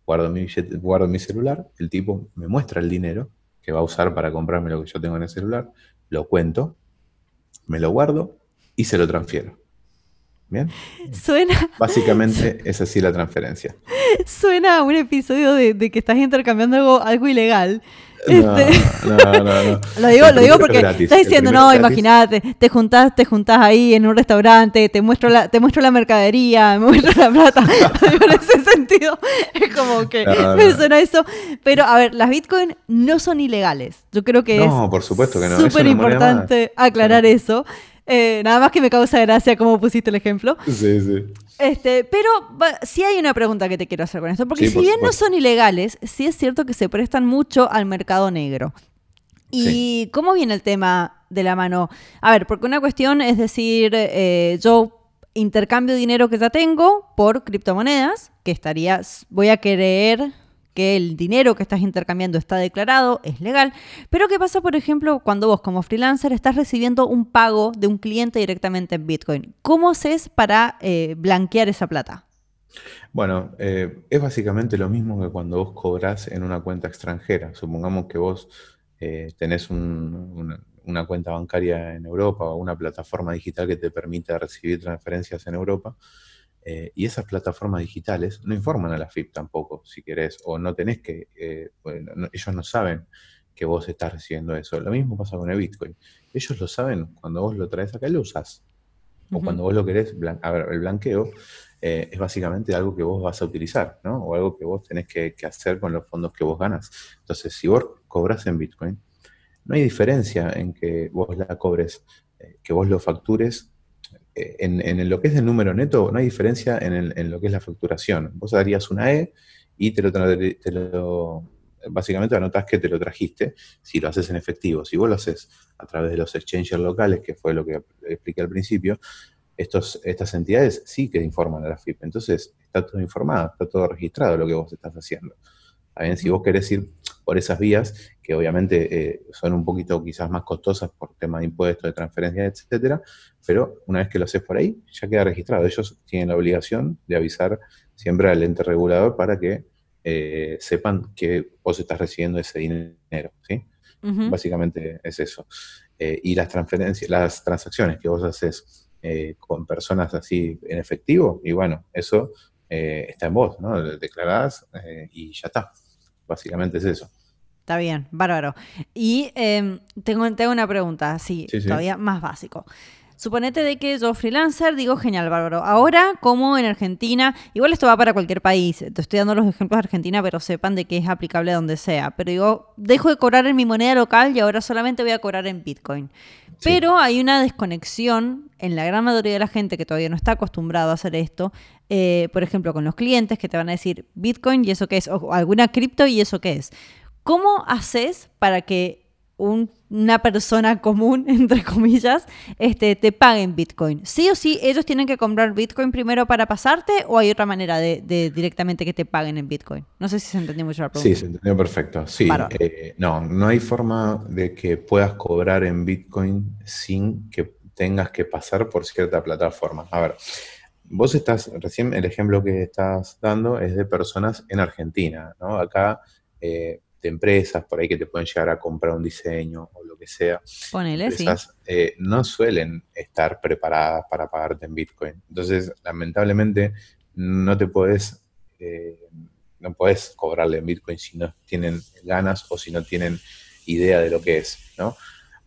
guardo mi, guardo mi celular, el tipo me muestra el dinero que va a usar para comprarme lo que yo tengo en el celular, lo cuento, me lo guardo y se lo transfiero. ¿Bien? Suena, Básicamente es así la transferencia. suena a un episodio de, de que estás intercambiando algo, algo ilegal. No, Este- no, no, no. Lo digo, lo digo porque gratis, estás diciendo, no, imagínate, te juntás, te juntás ahí en un restaurante, te muestro la, te muestro la mercadería, me muestro la plata. Digo, en ese sentido, es como que No, me suena eso. Pero, a ver, las Bitcoin no son ilegales. Yo creo que No, es por supuesto que no, súper importante aclarar eso. Eh, nada más que me causa gracia cómo pusiste el ejemplo. Sí, sí. Este, pero sí hay una pregunta que te quiero hacer con esto, porque Sí, si por bien no son ilegales, sí es cierto que se prestan mucho al mercado negro. ¿Y cómo viene el tema de la mano? A ver, porque una cuestión es decir, eh, yo intercambio dinero que ya tengo por criptomonedas, que estaría, voy a creer que el dinero que estás intercambiando está declarado, es legal, pero ¿qué pasa, por ejemplo, cuando vos como freelancer estás recibiendo un pago de un cliente directamente en Bitcoin? ¿Cómo haces para eh, blanquear esa plata? Bueno, eh, es básicamente lo mismo que cuando vos cobrás en una cuenta extranjera. Supongamos que vos eh, tenés un- una, una cuenta bancaria en Europa o una plataforma digital que te permite recibir transferencias en Europa. Eh, y esas plataformas digitales no informan a la FIP tampoco, si querés, o no tenés que, eh, bueno, no- ellos no saben que vos estás recibiendo eso. Lo mismo pasa con el Bitcoin. Ellos lo saben cuando vos lo traes acá y lo usás. O cuando vos lo querés, blan- a ver, el blanqueo eh, es básicamente algo que vos vas a utilizar, ¿no? O algo que vos tenés que, que hacer con los fondos que vos ganas. Entonces, si vos cobras en Bitcoin, no hay diferencia en que vos la cobres, eh, que vos lo factures. En, en lo que es el número neto, no hay diferencia en, el- en lo que es la facturación. Vos darías una E y te lo, te básicamente anotás que te lo trajiste si lo haces en efectivo. Si vos lo haces a través de los exchanges locales, que fue lo que expliqué al principio, estos, estas entidades sí que informan a la FIP. Entonces, está todo informado, está todo registrado lo que vos estás haciendo. También si vos querés ir por esas vías, que obviamente eh, son un poquito quizás más costosas por tema de impuestos, de transferencias, etcétera, pero una vez que lo haces por ahí, ya queda registrado. Ellos tienen la obligación de avisar siempre al ente regulador para que eh, sepan que vos estás recibiendo ese dinero, ¿sí? Básicamente es eso. Eh, y las transferencias, las transacciones que vos haces eh, con personas así en efectivo, y bueno, eso eh, está en vos, ¿no? Declarás eh, y ya está. Básicamente es eso. Está bien, bárbaro. Y em, tengo, tengo una pregunta, sí, Sí, sí. todavía más básico. Suponete de que yo freelancer digo, genial, bárbaro. Ahora, como en Argentina, igual esto va para cualquier país, te estoy dando los ejemplos de Argentina, pero sepan de que es aplicable donde sea. Pero digo, dejo de cobrar en mi moneda local y ahora solamente voy a cobrar en Bitcoin. Sí. Pero hay una desconexión en la gran mayoría de la gente que todavía no está acostumbrado a hacer esto. eh, por ejemplo, con los clientes que te van a decir Bitcoin y eso qué es, o alguna cripto y eso qué es. ¿Cómo haces para que un- una persona común, entre comillas, este, te pague en Bitcoin? ¿Sí o sí ellos tienen que comprar Bitcoin primero para pasarte o hay otra manera de, de directamente que te paguen en Bitcoin? No sé si se entendió mucho la Sí, pregunta. se entendió perfecto. Sí, eh, no, no hay forma de que puedas cobrar en Bitcoin sin que tengas que pasar por cierta plataforma. A ver, vos estás, recién el ejemplo que estás dando es de personas en Argentina, ¿no? Acá, eh, de empresas por ahí que te pueden llegar a comprar un diseño o lo que sea. Ponele, sí. empresas eh, no suelen estar preparadas para pagarte en Bitcoin. Entonces, lamentablemente, no te puedes, eh, no puedes cobrarle en Bitcoin si no tienen ganas o si no tienen idea de lo que es, ¿no?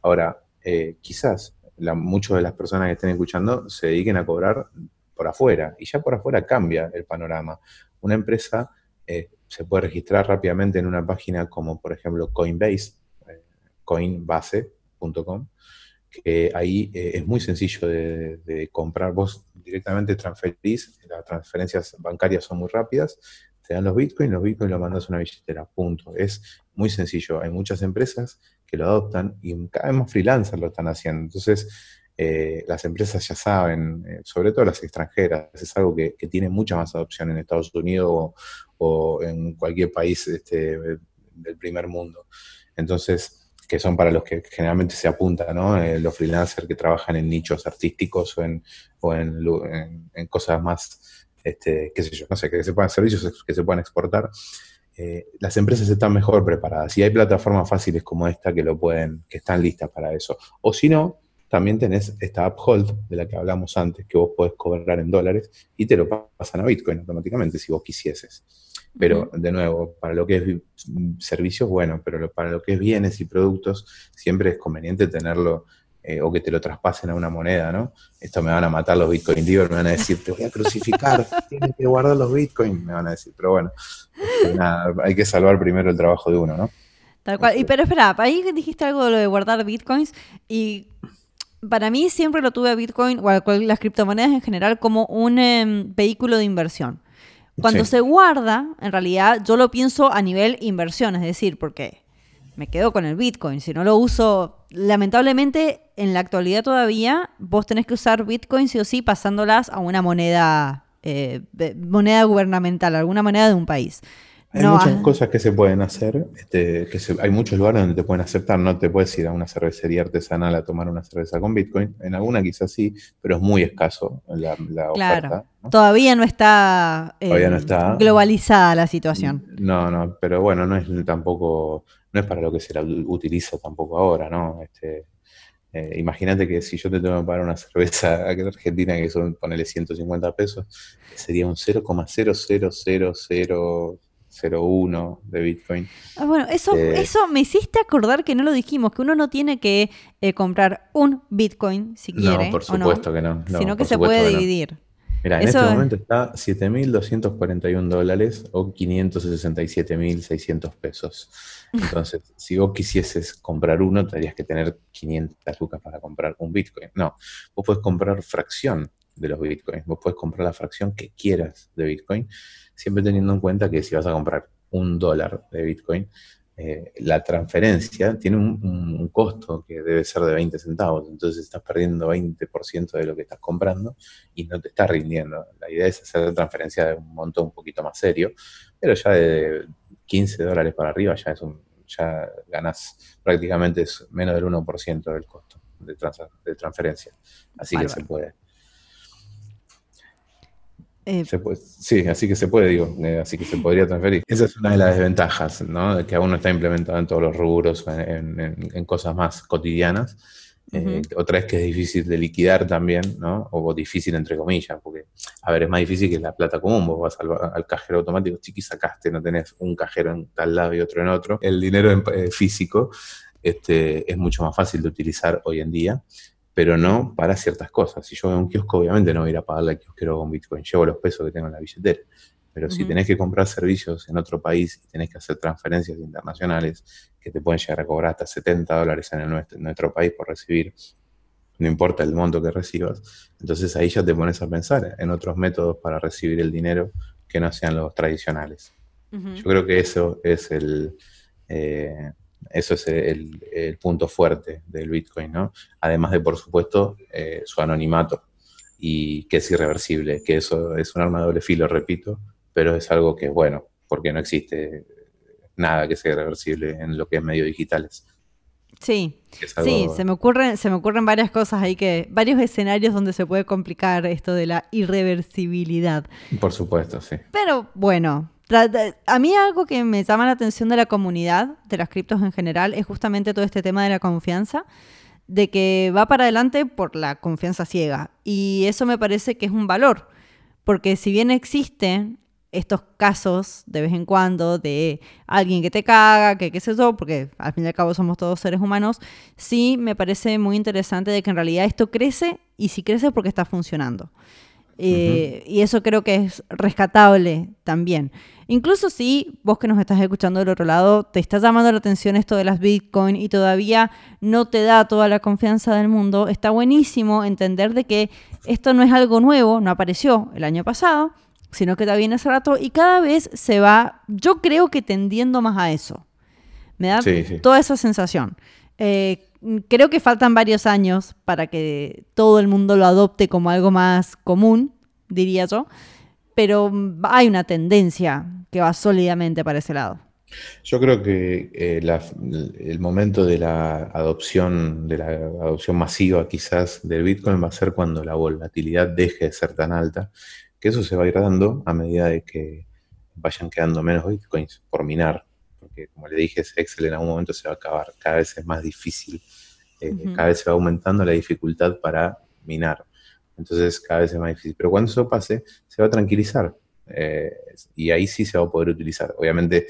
Ahora, eh, quizás muchas de las personas que estén escuchando se dediquen a cobrar por afuera y ya por afuera cambia el panorama. Una empresa eh, se puede registrar rápidamente en una página como por ejemplo Coinbase, coinbase.com, que ahí es muy sencillo de, de, comprar. Vos directamente transferís, las transferencias bancarias son muy rápidas, te dan los bitcoins, los bitcoins los mandas a una billetera, punto. Es muy sencillo. Hay muchas empresas que lo adoptan y cada vez más freelancers lo están haciendo. Entonces, eh, las empresas ya saben, eh, sobre todo las extranjeras, es algo que, tiene mucha más adopción en Estados Unidos o, en cualquier país este, del primer mundo. Entonces, que son para los que generalmente se apuntan, ¿no? Eh, los freelancers que trabajan en nichos artísticos o en cosas más, este, qué sé yo, no sé, que se puedan servicios que se puedan exportar. Eh, las empresas están mejor preparadas y hay plataformas fáciles como esta que lo pueden, que están listas para eso. O si no, también tenés esta Uphold de la que hablamos antes, que vos podés cobrar en dólares y te lo pasan a Bitcoin automáticamente si vos quisieses. Pero, de nuevo, para lo que es servicios, bueno, pero para lo que es bienes y productos, siempre es conveniente tenerlo eh, o que te lo traspasen a una moneda, ¿no? Esto me van a matar los Bitcoin dealers, me van a decir, te voy a crucificar, tienes que guardar los Bitcoin, me van a decir, pero bueno, este, hay que salvar primero el trabajo de uno, ¿no? Tal cual. Y, pero espera, ahí dijiste algo de lo de guardar Bitcoins y para mí siempre lo tuve a Bitcoin o a las criptomonedas en general como un em, vehículo de inversión. Cuando se guarda, en realidad yo lo pienso a nivel inversión, es decir, porque me quedo con el Bitcoin. Si no lo uso, lamentablemente en la actualidad todavía vos tenés que usar Bitcoin sí o sí pasándolas a una moneda, eh, moneda gubernamental, alguna moneda de un país. Hay muchas cosas que se pueden hacer, este, que hay muchos lugares donde te pueden aceptar, no te puedes ir a una cervecería artesanal a tomar una cerveza con Bitcoin, en alguna quizás sí, pero es muy escaso la, la claro. Todavía no está, Todavía no está globalizada la situación. No, no, pero bueno, no es tampoco, no es para lo que se la utiliza tampoco ahora, ¿no? Este, eh, imagínate que si yo te tengo que pagar una cerveza aquí en Argentina que son, ponele 150 pesos, sería un 0,00000 0,1 de Bitcoin. Ah, bueno, eso, eh, eso me hiciste acordar que no lo dijimos, que uno no tiene que eh, comprar un Bitcoin si quiere. No, por supuesto que no, Sino que se puede dividir. Mira, en este momento está 7.241 dólares o 567.600 pesos. Entonces, si vos quisieses comprar uno, tendrías que tener 500 lucas para comprar un Bitcoin. No, vos puedes comprar fracción de los Bitcoins. Vos puedes comprar la fracción que quieras de Bitcoin siempre teniendo en cuenta que si vas a comprar un dólar de Bitcoin, eh, la transferencia tiene un, costo que debe ser de 20 centavos, entonces estás perdiendo 20% de lo que estás comprando y no te está rindiendo. La idea es hacer la transferencia de un monto un poquito más serio, pero ya de 15 dólares para arriba ya es un, ya ganas prácticamente menos del 1% del costo de, de transferencia. Así que se puede. Eh, sí, así que se puede, digo, eh, así que se podría transferir. Esa es una de las desventajas, ¿no? Que aún no está implementado en todos los rubros, en, cosas más cotidianas. Eh, otra es que es difícil de liquidar también, ¿no? O difícil entre comillas, porque, a ver, es más difícil que la plata común. Vos vas al, cajero automático, chiqui, sacaste, no tenés un cajero en tal lado y otro en otro. El dinero físico este, es mucho más fácil de utilizar hoy en día pero no para ciertas cosas. Si yo veo un kiosco, obviamente no voy a ir a pagarle al kiosquero con Bitcoin, llevo los pesos que tengo en la billetera. Pero si tenés que comprar servicios en otro país y tenés que hacer transferencias internacionales que te pueden llegar a cobrar hasta 70 dólares en, nuestro, país por recibir, no importa el monto que recibas, entonces ahí ya te pones a pensar en otros métodos para recibir el dinero que no sean los tradicionales. Yo creo que eso es el, eh, eso es el, punto fuerte del Bitcoin, ¿no? Además de, por supuesto, eh, su anonimato y que es irreversible, que eso es un arma de doble filo, repito, pero es algo que es bueno, porque no existe nada que sea irreversible en lo que es medios digitales. Sí, sí, se me ocurren, se me ocurren varias cosas ahí que, varios escenarios donde se puede complicar esto de la irreversibilidad. Por supuesto, sí. Pero bueno, a mí algo que me llama la atención de la comunidad, de las criptos en general, es justamente todo este tema de la confianza, de que va para adelante por la confianza ciega. Y eso me parece que es un valor, Porque si bien existen estos casos de vez en cuando de alguien que te caga, que qué sé yo, porque al fin y al cabo somos todos seres humanos, sí me parece muy interesante de que en realidad esto crece y si crece porque está funcionando. Eh, y eso creo que es rescatable también. Incluso si vos que nos estás escuchando del otro lado, te está llamando la atención esto de las Bitcoin y todavía no te da toda la confianza del mundo, está buenísimo entender de que esto no es algo nuevo, no apareció el año pasado, sino que está bien hace rato y cada vez se va, yo creo que tendiendo más a eso. Me da toda esa sensación. Eh, creo que faltan varios años para que todo el mundo lo adopte como algo más común, diría yo, pero hay una tendencia que va sólidamente para ese lado. Yo creo que eh, el momento de la adopción, de la adopción masiva quizás del Bitcoin va a ser cuando la volatilidad deje de ser tan alta, que eso se va a ir dando a medida de que vayan quedando menos Bitcoins por minar porque como le dije, Excel en algún momento se va a acabar, cada vez es más difícil, eh, cada vez se va aumentando la dificultad para minar, entonces cada vez es más difícil, pero cuando eso pase, se va a tranquilizar eh, y ahí sí se va a poder utilizar. Obviamente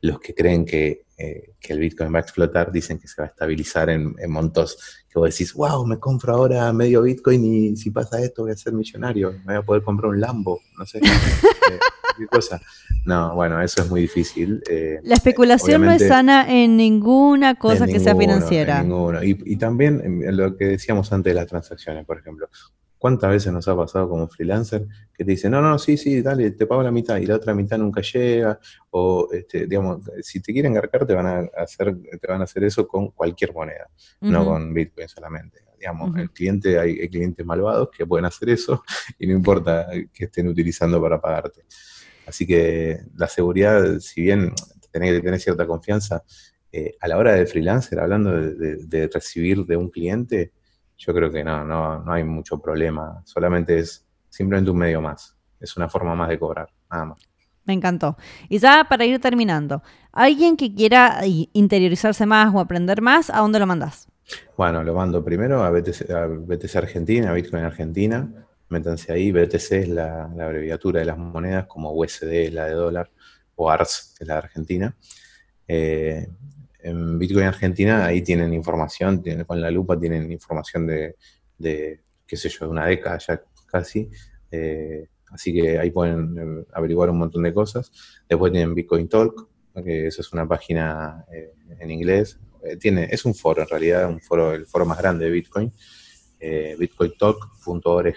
los que creen que, eh, el Bitcoin va a explotar dicen que se va a estabilizar en, montos que vos decís, wow, me compro ahora medio Bitcoin y si pasa esto voy a ser millonario, me voy a poder comprar un Lambo, no sé, cosa. No, bueno, eso es muy difícil. Eh, la especulación no es sana en ninguna cosa que sea financiera. Y, también lo que decíamos antes de las transacciones, por ejemplo. ¿Cuántas veces nos ha pasado como freelancer que te dicen, no, no, sí, sí, dale, te pago la mitad y la otra mitad nunca llega? O, este, digamos, si te quieren encargar, te van a hacer, te van a hacer eso con cualquier moneda, no con Bitcoin solamente. Digamos, el cliente, hay, hay, clientes malvados que pueden hacer eso y no importa que estén utilizando para pagarte. Así que la seguridad, si bien tenés que tener cierta confianza, eh, a la hora de freelancer, hablando de, recibir de un cliente, yo creo que no, no, no hay mucho problema. Solamente es simplemente un medio más. Es una forma más de cobrar, nada más. Me encantó. Y ya para ir terminando, alguien que quiera interiorizarse más o aprender más, ¿a dónde lo mandas? Bueno, lo mando primero a BTC, a BTC Argentina, a Bitcoin Argentina métanse ahí, BTC es la, abreviatura de las monedas, como USD es la de dólar, o ARS es la de Argentina. Eh, en Bitcoin Argentina ahí tienen información, con la lupa tienen información de, qué sé yo, de una década ya casi. Eh, así que ahí pueden eh, averiguar un montón de cosas. Después tienen Bitcoin Talk, que eso es una página en inglés. tiene, es un foro en realidad, un foro, el foro más grande de Bitcoin, bitcointalk.org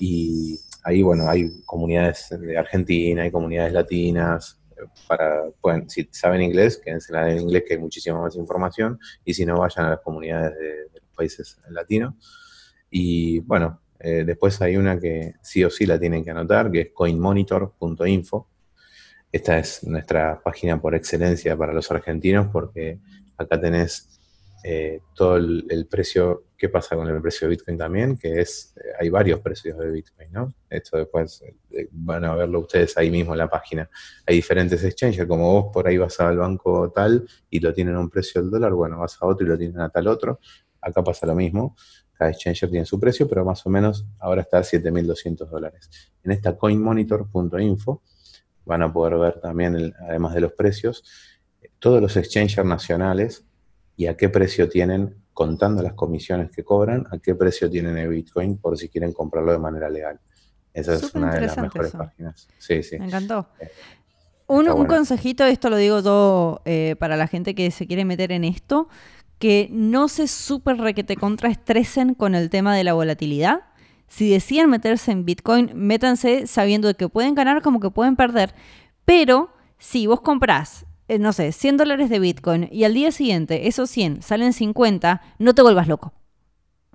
y ahí, bueno, hay comunidades de Argentina, hay comunidades latinas, eh, para, pueden, si saben inglés, quédense en inglés que hay muchísima más información, y si no, vayan a las comunidades de, los países latinos. Y bueno, eh, después hay una que sí o sí la tienen que anotar, que es coinmonitor.info. Esta es nuestra página por excelencia para los argentinos porque acá tenés eh, todo el, precio, qué pasa con el precio de Bitcoin también, que es, eh, hay varios precios de Bitcoin, ¿no? Esto después eh, van a verlo ustedes ahí mismo en la página. Hay diferentes exchanges, como vos por ahí vas al banco tal y lo tienen a un precio del dólar, bueno, vas a otro y lo tienen a tal otro. Acá pasa lo mismo, cada exchanger tiene su precio, pero más o menos ahora está a 7.200 dólares. En esta coinmonitor.info van a poder ver también, además de los precios, todos los exchangers nacionales y a qué precio tienen, contando las comisiones que cobran, a qué precio tienen el Bitcoin por si quieren comprarlo de manera legal. Esa es una de las mejores páginas. Sí, sí. Me encantó. Eh, un, consejito, esto lo digo yo eh, para la gente que se quiere meter en esto, que no se súper requete contraestresen con el tema de la volatilidad. Si deciden meterse en Bitcoin, métanse sabiendo que pueden ganar como que pueden perder, pero si vos comprás eh, no sé, 100 dólares de Bitcoin y al día siguiente esos 100 salen 50, no te vuelvas loco.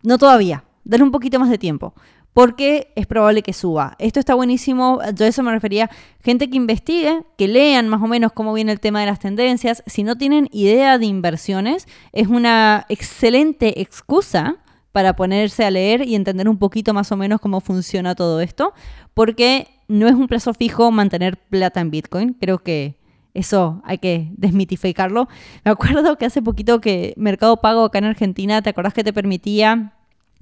No todavía. Dale un poquito más de tiempo. Porque es probable que suba. Esto está buenísimo. Yo a eso me refería. Gente que investigue, que lean más o menos cómo viene el tema de las tendencias. Si no tienen idea de inversiones, es una excelente excusa para ponerse a leer y entender un poquito más o menos cómo funciona todo esto. Porque no es un plazo fijo mantener plata en Bitcoin. Creo que eso hay que desmitificarlo. Me acuerdo que hace poquito que Mercado Pago acá en Argentina, ¿te acordás que te permitía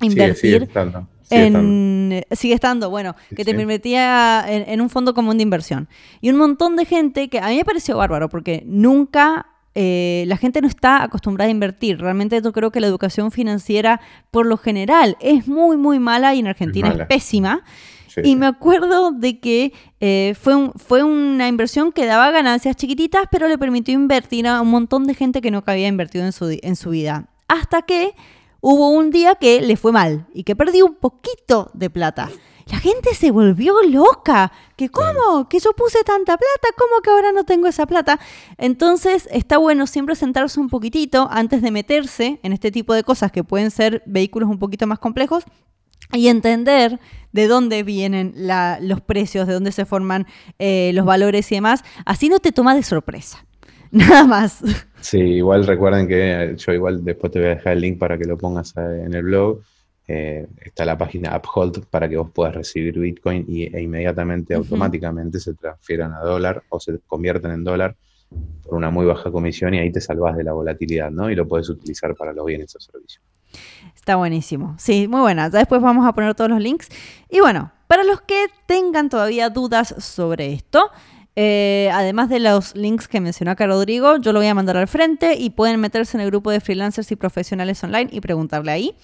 invertir. Sigue, sigue estando. Sigue, en, estando. sigue estando. bueno, que te permitía en, en, un fondo común de inversión. Y un montón de gente que a mí me pareció bárbaro, porque nunca eh, la gente no está acostumbrada a invertir. Realmente yo creo que la educación financiera, por lo general, es muy, muy mala y en Argentina es, pésima. Y me acuerdo de que eh, fue, un, fue una inversión que daba ganancias chiquititas, pero le permitió invertir a un montón de gente que no había invertido en su, en su vida. Hasta que hubo un día que le fue mal y que perdió un poquito de plata. La gente se volvió loca. ¿Que cómo? Que yo puse tanta plata, ¿cómo que ahora no tengo esa plata? Entonces está bueno siempre sentarse un poquitito antes de meterse en este tipo de cosas que pueden ser vehículos un poquito más complejos y entender de dónde vienen los precios, de dónde se forman eh, los valores y demás. Así no te toma de sorpresa. Nada más. Sí, igual recuerden que yo igual después te voy a dejar el link para que lo pongas eh, en el blog eh, está la página Uphold para que vos puedas recibir Bitcoin y, e inmediatamente, automáticamente se transfieran a dólar o se convierten en dólar por una muy baja comisión y ahí te salvas de la volatilidad, ¿no? Y lo puedes utilizar para los bienes o servicios. Está buenísimo. Sí, muy buena. Ya después vamos a poner todos los links. Y bueno, para los que tengan todavía dudas sobre esto, eh, además de los links que mencionó acá Rodrigo, yo lo voy a mandar al frente y pueden meterse en el grupo de freelancers y profesionales online y preguntarle ahí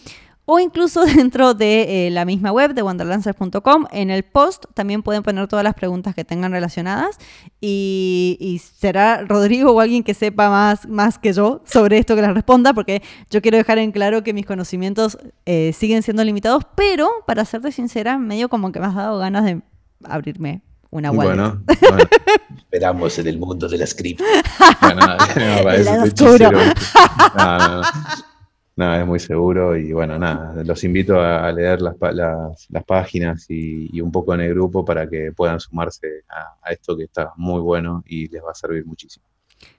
o incluso dentro de eh, la misma web de wonderlancers.com. En el post también pueden poner todas las preguntas que tengan relacionadas y, será Rodrigo o alguien que sepa más, más que yo sobre esto que les responda, porque yo quiero dejar en claro que mis conocimientos eh, siguen siendo limitados, pero para serte sincera, medio como que me has dado ganas de abrirme una wallet. Bueno, esperamos en el mundo de las cripto. Nada, es muy seguro y bueno, nada, los invito a leer las, las, páginas y, un poco en el grupo para que puedan sumarse a, esto que está muy bueno y les va a servir muchísimo.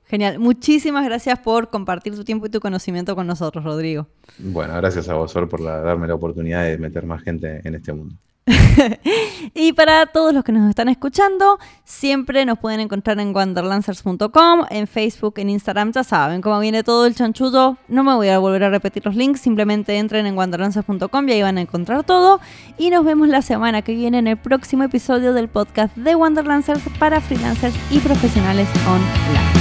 Genial, muchísimas gracias por compartir tu tiempo y tu conocimiento con nosotros, Rodrigo. Bueno, gracias a vos, por darme la oportunidad de meter más gente en este mundo. y para todos los que nos están escuchando, siempre nos pueden encontrar en wanderlancers.com, en Facebook, en Instagram, ya saben cómo viene todo el chanchullo. No me voy a volver a repetir los links, simplemente entren en wanderlancers.com y ahí van a encontrar todo. Y nos vemos la semana que viene en el próximo episodio del podcast de Wanderlancers para freelancers y profesionales online.